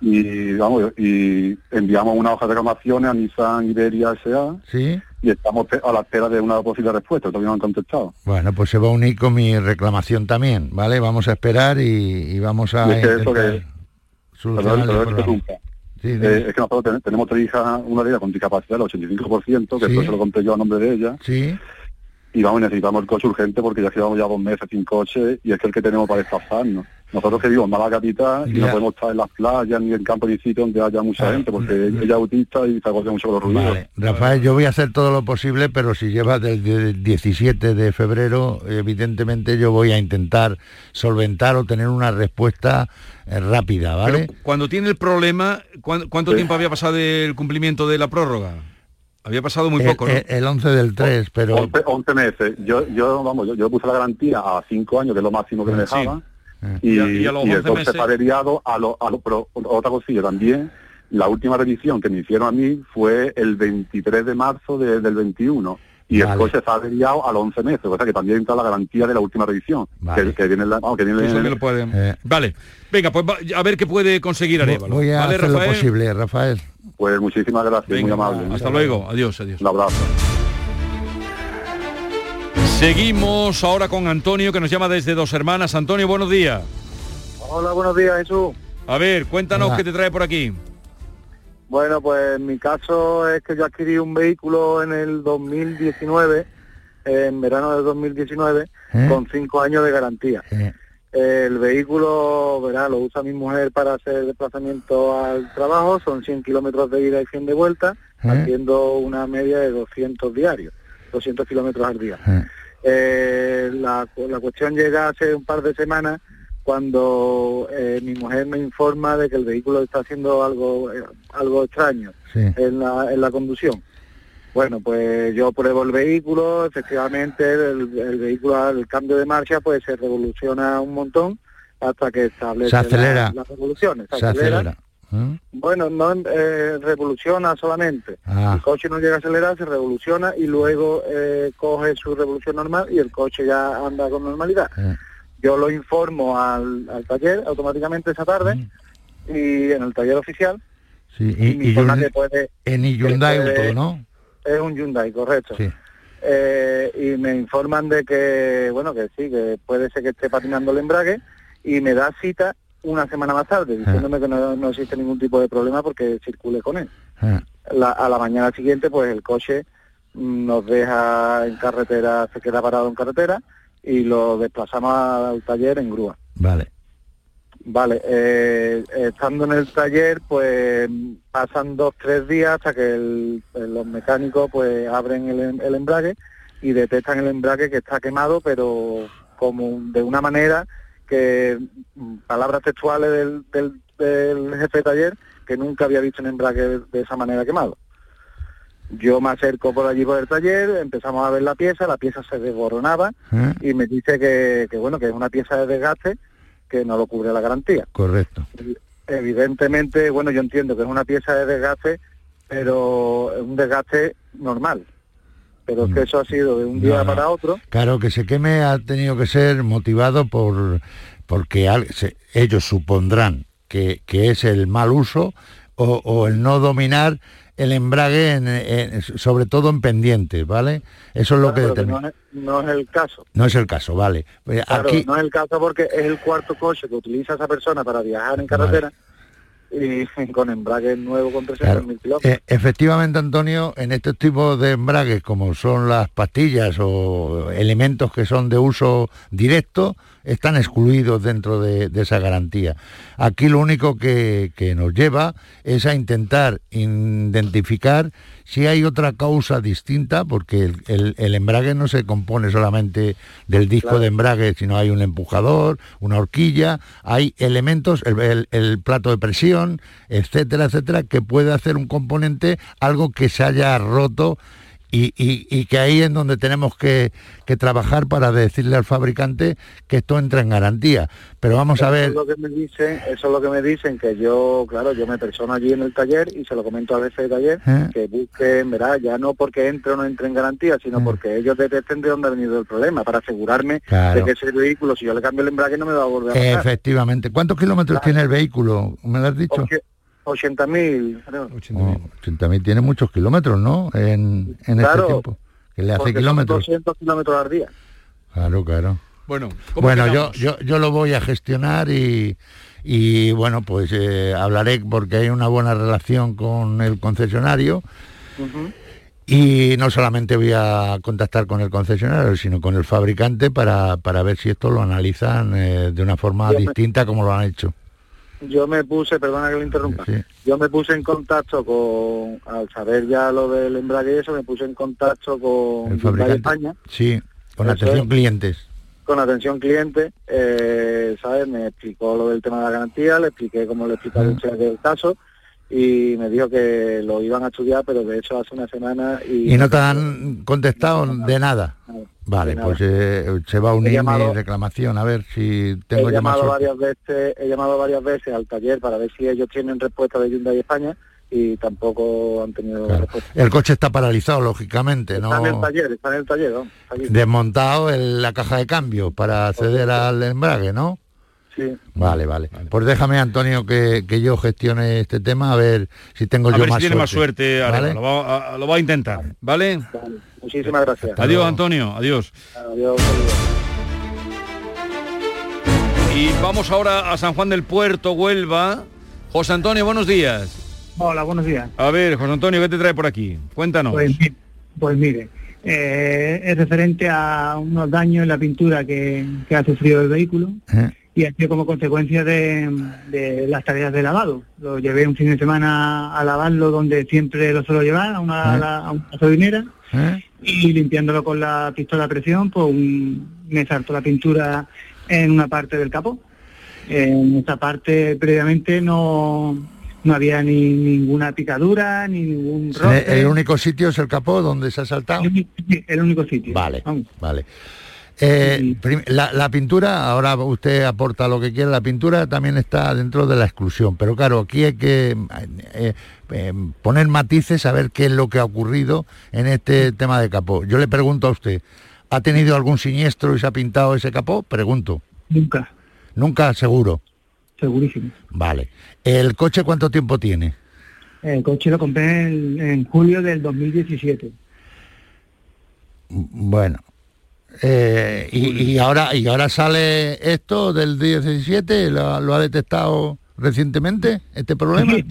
Y vamos, y enviamos una hoja de reclamaciones a Nissan Iberia S.A. ¿Sí? y estamos a la espera de una posible respuesta, todavía no han contestado. Bueno, pues se va a unir con mi reclamación también, ¿vale? Vamos a esperar y, y vamos a Y es que eso intentar que- solucionar Sí, Eh, es que nosotros ten- tenemos tres hijas, una de ellas con discapacidad del 85%, que Sí. eso se lo compré yo a nombre de ella. Sí. Y vamos, necesitamos el coche urgente porque ya llevamos ya dos meses sin coche y es que el que tenemos para desplazarnos. Nosotros que vivimos en Málaga capital y Ya. no podemos estar en las playas ni en campo ni sitio donde haya mucha gente porque ella es autista y se agobia mucho con los ruidos. Vale. Rafael, yo voy a hacer todo lo posible, pero si lleva desde el 17 de febrero, evidentemente yo voy a intentar solventar o tener una respuesta eh, rápida, ¿vale? Pero cuando tiene el problema, ¿cuán- ¿cuánto Sí. tiempo había pasado del cumplimiento de la prórroga? Había pasado muy El- poco, ¿no? el, el 11 del 3, pero... 11, 11 meses. Yo, yo, vamos, yo, yo puse la garantía a 5 años, que es lo máximo que me Sí. Y, Y a- y a los y el 11 coche meses- está averiado a lo, a lo- pero otra cosilla también. La última revisión que me hicieron a mí fue el 23 de marzo de- del 21 y el Vale. coche está averiado a los 11 meses, o sea que también entra la garantía de la última revisión, Vale. que, que viene, en la, vamos, que viene Eso en- que lo pueden- Eh. Vale, venga, pues va- a ver qué puede conseguir Arevalo. Voy a ¿Vale, hacer lo Rafael? posible, Rafael. Pues muchísimas gracias, Venga, muy amable. Hasta luego, adiós, adiós. Un abrazo. Seguimos ahora con Antonio que nos llama desde Dos Hermanas. Antonio, buenos días. Hola, buenos días, Jesús. A ver, cuéntanos Hola. qué te trae por aquí. Bueno, pues mi caso es que yo adquirí un vehículo en el 2019, en verano del 2019, ¿Eh? con cinco años de garantía. Eh. El vehículo, verá, lo usa mi mujer para hacer desplazamiento al trabajo, son 100 kilómetros de ida y 100 de vuelta, ¿Eh? haciendo una media de 200 diarios, 200 kilómetros al día. ¿Eh? La, la cuestión llega hace un par de semanas cuando eh, mi mujer me informa de que el vehículo está haciendo algo eh, algo extraño Sí. en, la, en la conducción. Bueno, pues yo pruebo el vehículo, efectivamente el, el vehículo al cambio de marcha pues se revoluciona un montón hasta que establece Se la- acelera. las revoluciones. Se acelera. ¿Eh? Bueno, no eh, revoluciona solamente. Ah. El coche no llega a acelerar, se revoluciona y luego eh, coge su revolución normal y el coche ya anda con normalidad. Eh. Yo lo informo al, al taller automáticamente esa tarde y en el taller oficial Sí, y, y, y Hyundai- puede... en Hyundai puede- Auto, ¿no? Es un Hyundai, correcto. Sí. Eh, y me informan de que, bueno, que sí, que puede ser que esté patinando el embrague y me da cita una semana más tarde, diciéndome que no, no existe ningún tipo de problema porque circule con él. Eh. La- a la mañana siguiente, pues el coche nos deja en carretera, se queda parado en carretera y lo desplazamos al taller en grúa. Vale. Vale, eh, estando en el taller, pues pasan dos, tres días hasta que el- los mecánicos pues abren el, el embrague y detectan el embrague que está quemado, pero como de una manera que, mm, palabras textuales del, del, del jefe de taller, que nunca había visto un embrague de, de esa manera quemado. Yo me acerco por allí por el taller, empezamos a ver la pieza, la pieza se desboronaba ¿eh? y me dice que, que bueno, que es una pieza de desgaste que no lo cubre la garantía. Correcto. Evidentemente, bueno, yo entiendo que es una pieza de desgaste, pero es un desgaste normal. Pero es que eso ha sido de un día Mm. No, no. para otro. Claro, que se queme ha tenido que ser motivado por porque ellos supondrán que, que es el mal uso o, o el no dominar el embrague, en- en- sobre todo en pendientes, ¿vale? Eso es lo que Claro, determina. no, es, no es el caso. No es el caso, vale. Claro, Aquí, no es el caso porque es el cuarto coche que utiliza esa persona para viajar en carretera y con embrague nuevo con 300.000 Claro. kilómetros. Eh, efectivamente, Antonio, en estos tipos de embragues, como son las pastillas o elementos que son de uso directo, están excluidos dentro de, de esa garantía. Aquí lo único que, que nos lleva es a intentar identificar si hay otra causa distinta, porque el, el- el embrague no se compone solamente del disco Claro. de embrague, sino hay un empujador, una horquilla, hay elementos, el, el- el plato de presión, etcétera, etcétera, que puede hacer un componente algo que se haya roto y, y- y que ahí es donde tenemos que, que trabajar para decirle al fabricante que esto entra en garantía. Pero vamos a Eso ver, es lo que me dicen, eso es lo que me dicen, que yo, claro, yo me persono allí en el taller y se lo comento al jefe de taller, ¿Eh? que busquen, verá, ya no porque entre o no entre en garantía, sino porque ellos detecten de dónde ha venido el problema, para asegurarme Claro. de que ese vehículo, si yo le cambio el embrague, no me va a volver a pasar. efectivamente, ¿cuántos kilómetros tiene el vehículo? ¿Me lo has dicho? Oye, 80.000, creo. Oh, 80.000 tiene muchos kilómetros, ¿no? En, en este tiempo. Que le hace son kilómetros. 200 kilómetros al día. Claro, claro. Bueno, ¿cómo Bueno, yo, yo, yo lo voy a gestionar y, y bueno, pues eh, hablaré porque hay una buena relación con el concesionario y no solamente voy a contactar con el concesionario, sino con el fabricante para, para ver si esto lo analizan eh, de una forma distinta como lo han hecho. Yo me puse, perdona que lo interrumpa, yo me puse en contacto con, al saber ya lo del embrague y eso, me puse en contacto con Hyundai. España, Sí, con atención es. clientes. con atención cliente, eh, ¿sabes? Me explicó lo del tema de la garantía, le expliqué cómo le explicaba usted el caso y me dijo que lo iban a estudiar, pero de hecho hace una semana y... Y no te han contestado de nada. Vale, pues eh, se va a unir llamado- mi reclamación, a ver si tengo he llamado varias veces, he llamado varias veces al taller para ver si ellos tienen respuesta de Hyundai España y tampoco han tenido respuesta. El coche está paralizado, lógicamente, Está en el ¿no? taller, está en el taller, ¿no? Desmontado en la caja de cambio para acceder al embrague, ¿no? Sí. Vale, vale. Pues déjame, Antonio, que, que yo gestione este tema, a ver si tengo A yo ver si más tiene suerte. más suerte, ¿Vale? lo, va a, lo va a intentar, ¿vale? Muchísimas gracias. Adiós, Antonio, adiós. Adiós. Y vamos ahora a San Juan del Puerto, Huelva. José Antonio, buenos días. Hola, buenos días. A ver, José Antonio, ¿qué te trae por aquí? Cuéntanos. Pues, pues mire, eh, es referente a unos daños en la pintura que, que ha sufrido el vehículo ¿Eh? Y ha sido como consecuencia de, de las tareas de lavado. Lo llevé un fin de semana a lavarlo donde siempre lo suelo llevar, a una, ¿Eh? a la- a una gasolinera, ¿Eh? y limpiándolo con la pistola a presión, pues un- me saltó la pintura en una parte del capó. En esta parte previamente no, no había ni ninguna picadura, ni ningún El, roce. el único sitio es el capó donde se ha saltado. Sí, el único sitio. Vale, vale. Eh, la pintura, ahora usted aporta lo que quiera, la pintura también está dentro de la exclusión, pero claro, aquí hay que eh, eh, poner matices a ver qué es lo que ha ocurrido en este tema de capó. Yo le pregunto a usted, ¿ha tenido algún siniestro y se ha pintado ese capó? Pregunto. Nunca, Nunca, seguro. segurísimo. Vale. ¿El coche cuánto tiempo tiene? El coche lo compré en, en julio del 2017. Bueno. Eh, y, y ahora y ahora sale esto del 17, ¿lo, lo ha detectado recientemente este problema? Sí,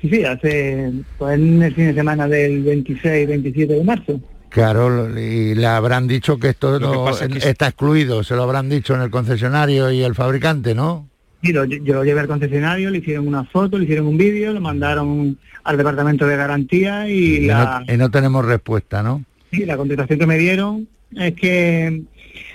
sí, sí, hace pues en el fin de semana del 26, 27 de marzo. Claro, y le habrán dicho que esto que es que- está excluido, se lo habrán dicho en el concesionario y el fabricante, ¿no? Y lo- yo lo llevé al concesionario, le hicieron una foto, le hicieron un vídeo, lo mandaron al departamento de garantía y Y la, no, y no tenemos respuesta, ¿no? y la contestación que me dieron es que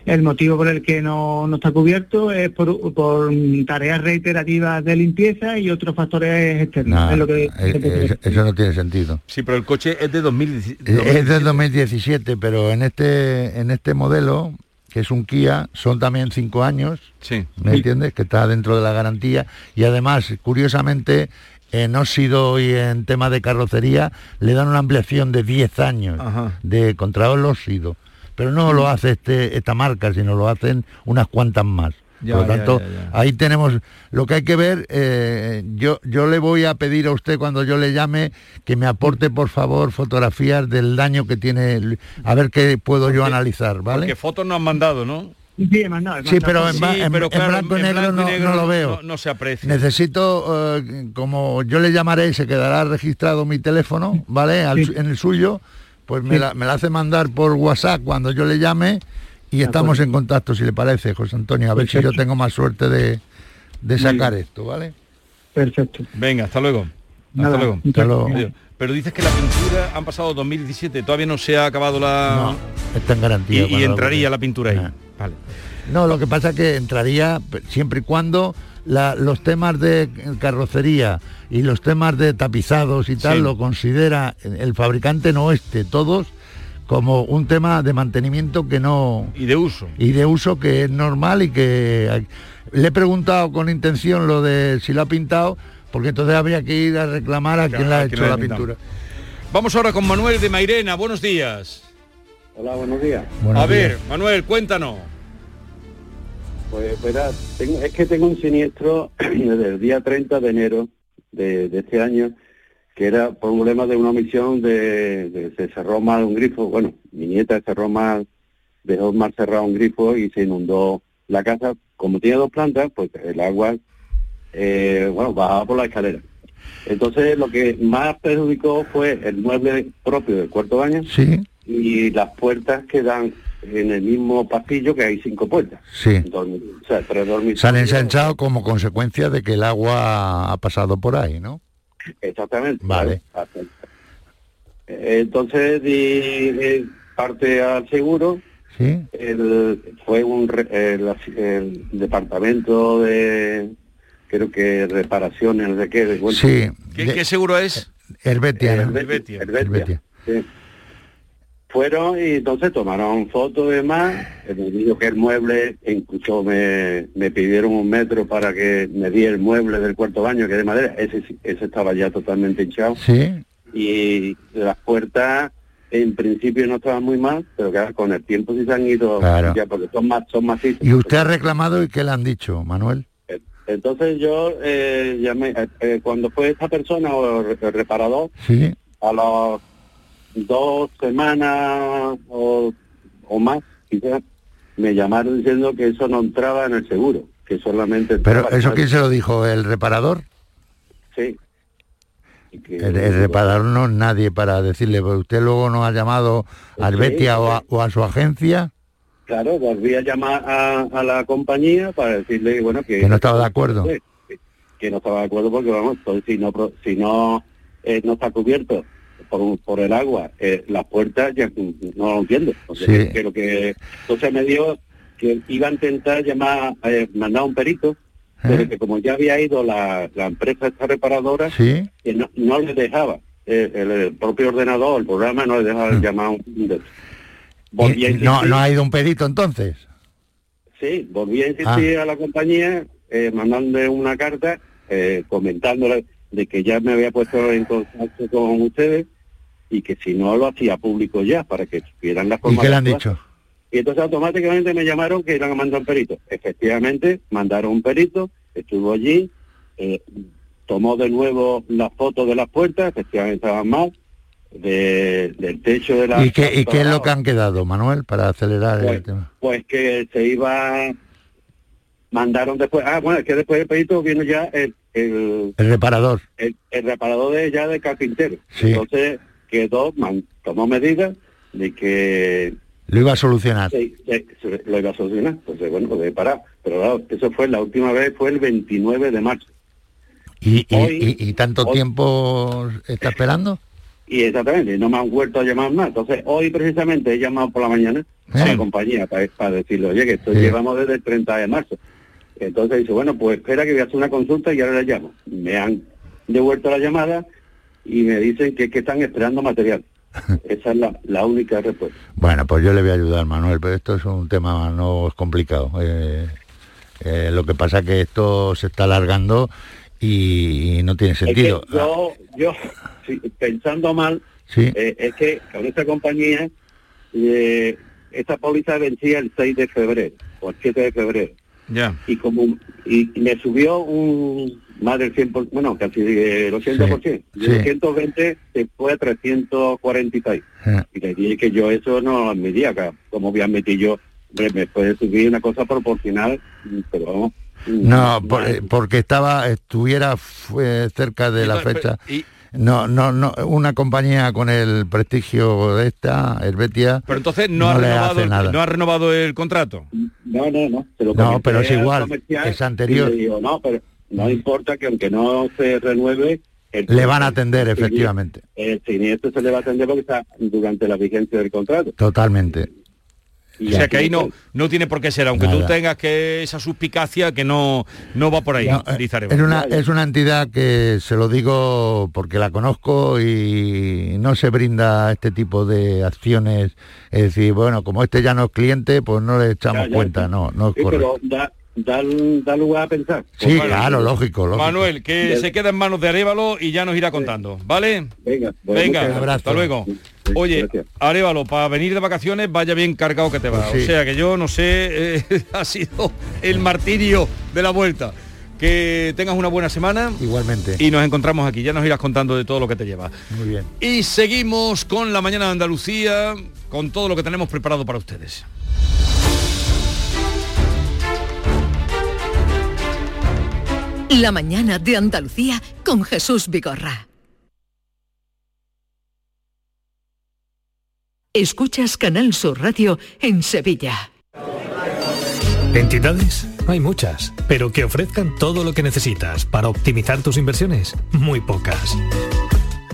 el motivo por el que no, no está cubierto es por, por tareas reiterativas de limpieza y otros factores externos. Nah, es lo que, eh, eh, eso no tiene sentido. Sí, pero el coche es de 2017. Eh, Es del 2017, pero en este en este modelo, que es un Kia, son también cinco años, Sí. ¿me entiendes? Que está dentro de la garantía y además, curiosamente, en óxido y en tema de carrocería le dan una ampliación de 10 años de contra el óxido. Pero no lo hace este, esta marca, sino lo hacen unas cuantas más. Ya, Por lo tanto, ya, ya. ahí tenemos lo que hay que ver. eh, yo, yo le voy a pedir a usted cuando yo le llame que me aporte, por favor, fotografías del daño que tiene, el- a ver qué puedo yo analizar, ¿vale? Porque fotos no han mandado, ¿no? Sí, he mandado, he Sí, pero en, mandado. ba- en- pero en claro, blanco y en negro, blanco y no, negro no lo veo. no- no se aprecia. Necesito, eh, como yo le llamaré, se quedará registrado mi teléfono, ¿vale? Al en el suyo, pues me, Sí. la, me la hace mandar por WhatsApp cuando yo le llame y estamos acuerdo. en contacto, si le parece, José Antonio, a ver si yo tengo más suerte de, de sacar esto, ¿vale? Perfecto. Venga, hasta luego. Hasta luego. hasta luego. Adiós. Pero dices que la pintura han pasado 2017, todavía no se ha acabado la... Está en y, garantía. y entraría la pintura ahí. Ah. Vale. No, lo que pasa es que entraría siempre y cuando la- los temas de carrocería y los temas de tapizados y tal Sí. lo considera el fabricante no este, todos como un tema de mantenimiento que no Y de uso. y de uso que es normal y que le he preguntado con intención lo de si lo ha pintado porque entonces habría que ir a reclamar a quien le ha hecho la pintura. Vamos ahora con Manuel de Mairena, buenos días. Hola, buenos días. Buenos a ver. Manuel, cuéntanos. Pues verá, tengo- es que tengo un siniestro desde el día 30 de enero de, de este año, que era por un problema de una omisión de, de- se cerró mal un grifo, bueno, mi nieta cerró mal, dejó mal cerrado un grifo y se inundó la casa. Como tiene dos plantas, pues el agua, eh, bueno, bajaba por la escalera. Entonces lo que más perjudicó fue el mueble propio del cuarto baño Sí, y las puertas que dan en el mismo pasillo que hay cinco puertas. sí. Dormi- o sea, tres dormitorios. Se han ensanchado como consecuencia de que el agua ha pasado por ahí, ¿no? Exactamente. Vale. Eh, Entonces di parte al seguro. Sí. El, fue un re- el, el departamento de creo que reparaciones, sé qué. de- Sí. ¿Qué, de- qué seguro es? Helvetia, ¿no? Helvetia, Helvetia. Helvetia. Sí. Fueron y entonces tomaron fotos y demás, me dijo que el mueble, incluso me, me pidieron un metro para que me diera el mueble del cuarto baño, que es de madera, ese, ese estaba ya totalmente hinchado. Sí. Y las puertas en principio no estaban muy mal, pero claro, con el tiempo sí se han ido Claro. ya porque son más son macizas. ¿Y usted ha reclamado y qué le han dicho, Manuel? Entonces yo eh, llamé, eh, eh, cuando fue esta persona o el, reparador, Sí. a las dos semanas o, o más, quizás, me llamaron diciendo que eso no entraba en el seguro, que solamente Pero eso quién se lo dijo, el reparador. Sí. Que- El, el reparador no es nadie para decirle, pues usted luego no ha llamado a Sí, Helvetia o, a, o a su agencia. claro, volví a llamar a, a la compañía para decirle, bueno, que... Que no estaba de acuerdo. Que, no estaba de acuerdo porque, vamos, pues, si no, si no, eh, no está cubierto por, por el agua, eh, las puertas ya no lo entiendo. Entonces, Sí. que lo que, entonces me dio que iba a intentar llamar, eh, mandar un perito, pero que como ya había ido la, la empresa esta reparadora, Sí. que no, no le dejaba. eh, el, el propio ordenador, el programa no le dejaba llamar a un... Volví a no, no ha ido un perito entonces. Sí, volví a insistir Ah. a la compañía, eh, mandándole una carta, eh, comentándole de que ya me había puesto en contacto con ustedes y que si no lo hacía público ya, para que supieran la ¿Y forma qué de le han dicho? Y entonces automáticamente me llamaron que iban a mandar un perito. Efectivamente, mandaron un perito, estuvo allí, eh, tomó de nuevo las fotos de las puertas, efectivamente estaban mal, de- del techo de la... ¿Y qué, ¿Y qué es lo que han quedado, Manuel, para acelerar el tema? Pues que se iba... Mandaron después... Ah, bueno, es que después del perito vino ya el, el, El reparador. el, el reparador de ya de carpintero. Sí. Entonces quedó, man- tomó medidas de que Lo iba a solucionar. se- se- se lo iba a solucionar. Entonces, bueno, pues de parar. Pero claro, eso fue la última vez, fue el 29 de marzo. ¿Y, y, Hoy- y- y tanto hoy- tiempo está esperando? Y exactamente, no me han vuelto a llamar más. Entonces, hoy precisamente he llamado por la mañana a la compañía para, para decirle, oye, que esto Sí. llevamos desde el 30 de marzo. Entonces dice, bueno, pues espera que voy a hacer una consulta y ahora le llamo. Me han devuelto la llamada y me dicen que, que están esperando material. Esa es la, la única respuesta. Bueno, pues yo le voy a ayudar, Manuel, pero esto es un tema no es complicado. Eh, eh, lo que pasa es que esto se está alargando y, y no tiene Es que sentido. yo, yo sí, pensando mal, Sí. eh, es que con esta compañía, eh, esta póliza vencía el 6 de febrero, o el 7 de febrero. Ya. y como y me subió un más del 100%, bueno, casi el 80%. Sí, De sí. 220 se fue a 346. Eh, Y le dije que yo eso no lo admitía, que como voy a admitir yo, hombre, me puede subir una cosa proporcional, pero vamos. No, por- eh, porque estaba, estuviera fue cerca de la pero- fecha. y- No, no, no, una compañía con el prestigio de esta, Helvetia, Pero entonces no, ha le renovado, hace nada. no ha renovado el contrato. No, no, no. se lo No, pero es al igual, es anterior. y le digo, no, pero no importa que aunque no se renueve... el- Le van a atender, el- efectivamente. El siniestro se le va a atender porque está durante la vigencia del contrato. totalmente. O sea que ahí no, no tiene por qué ser, aunque tú tengas que esa suspicacia que no, no va por ahí, No, eh. Es una, es una entidad que se lo digo porque la conozco y no se brinda este tipo de acciones. Es decir, bueno, como este ya no es cliente, pues no le echamos Ya, ya, cuenta, sí. no, no es Sí, correcto. pero da, da, da lugar a pensar. Sí, Pues, claro, lógico, lógico. Manuel, que se queda en manos de Arevalo y ya nos irá contando, ¿vale? Venga, pues, Venga, muchas gracias. hasta luego. Oye, Arevalo, para venir de vacaciones vaya bien cargado que te va. Pues sí. O sea que yo no sé, eh, ha sido el martirio de la vuelta. Que tengas una buena semana Igualmente. y nos encontramos aquí. Ya nos irás contando de todo lo que te lleva. Muy bien. Y seguimos con la mañana de Andalucía, con todo lo que tenemos preparado para ustedes. La mañana de Andalucía con Jesús Vigorra. Escuchas Canal Sur Radio en Sevilla. ¿Entidades? Hay muchas, pero que ofrezcan todo lo que necesitas para optimizar tus inversiones, muy pocas.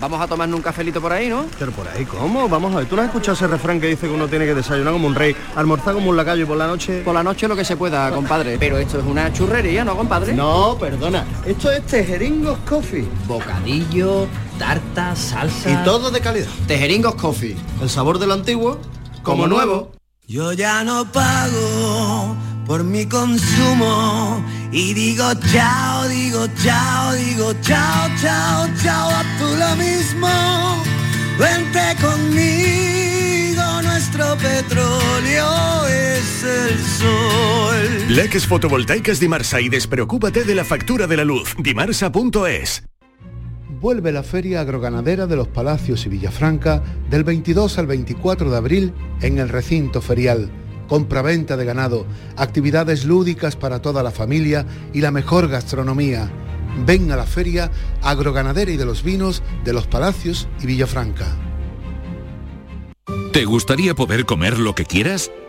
Vamos a tomarnos un cafelito por ahí, ¿no? Pero por ahí, ¿cómo? Vamos a ver, ¿tú no has escuchado ese refrán que dice que uno tiene que desayunar como un rey, almorzar como un lacayo y por la noche... Por la noche lo que se pueda, compadre. Pero esto es una churrería, ¿no, compadre? No, perdona, esto es Tejeringos Coffee. Bocadillo, tarta, salsa... Y todo de calidad. Tejeringos Coffee. El sabor del antiguo, como, nuevo. Yo ya no pago por mi consumo y digo chao, digo chao, digo chao, chao, chao, a tú lo mismo. Vente conmigo, nuestro petróleo es el sol. Leques fotovoltaicas Dimarsa y despreocúpate de la factura de la luz. Dimarsa.es. vuelve la Feria Agroganadera de los Palacios y Villafranca del 22 al 24 de abril en el recinto ferial. Compra-venta de ganado, actividades lúdicas para toda la familia y la mejor gastronomía. Ven a la Feria Agroganadera y de los Vinos de los Palacios y Villafranca. ¿Te gustaría poder comer lo que quieras?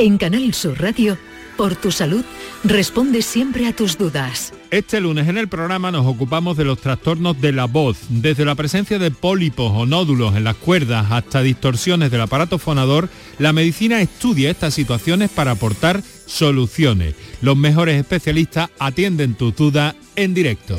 En Canal Sur Radio, por tu salud, responde siempre a tus dudas. Este lunes en el programa nos ocupamos de los trastornos de la voz, desde la presencia de pólipos o nódulos en las cuerdas hasta distorsiones del aparato fonador, la medicina estudia estas situaciones para aportar soluciones. Los mejores especialistas atienden tus dudas en directo.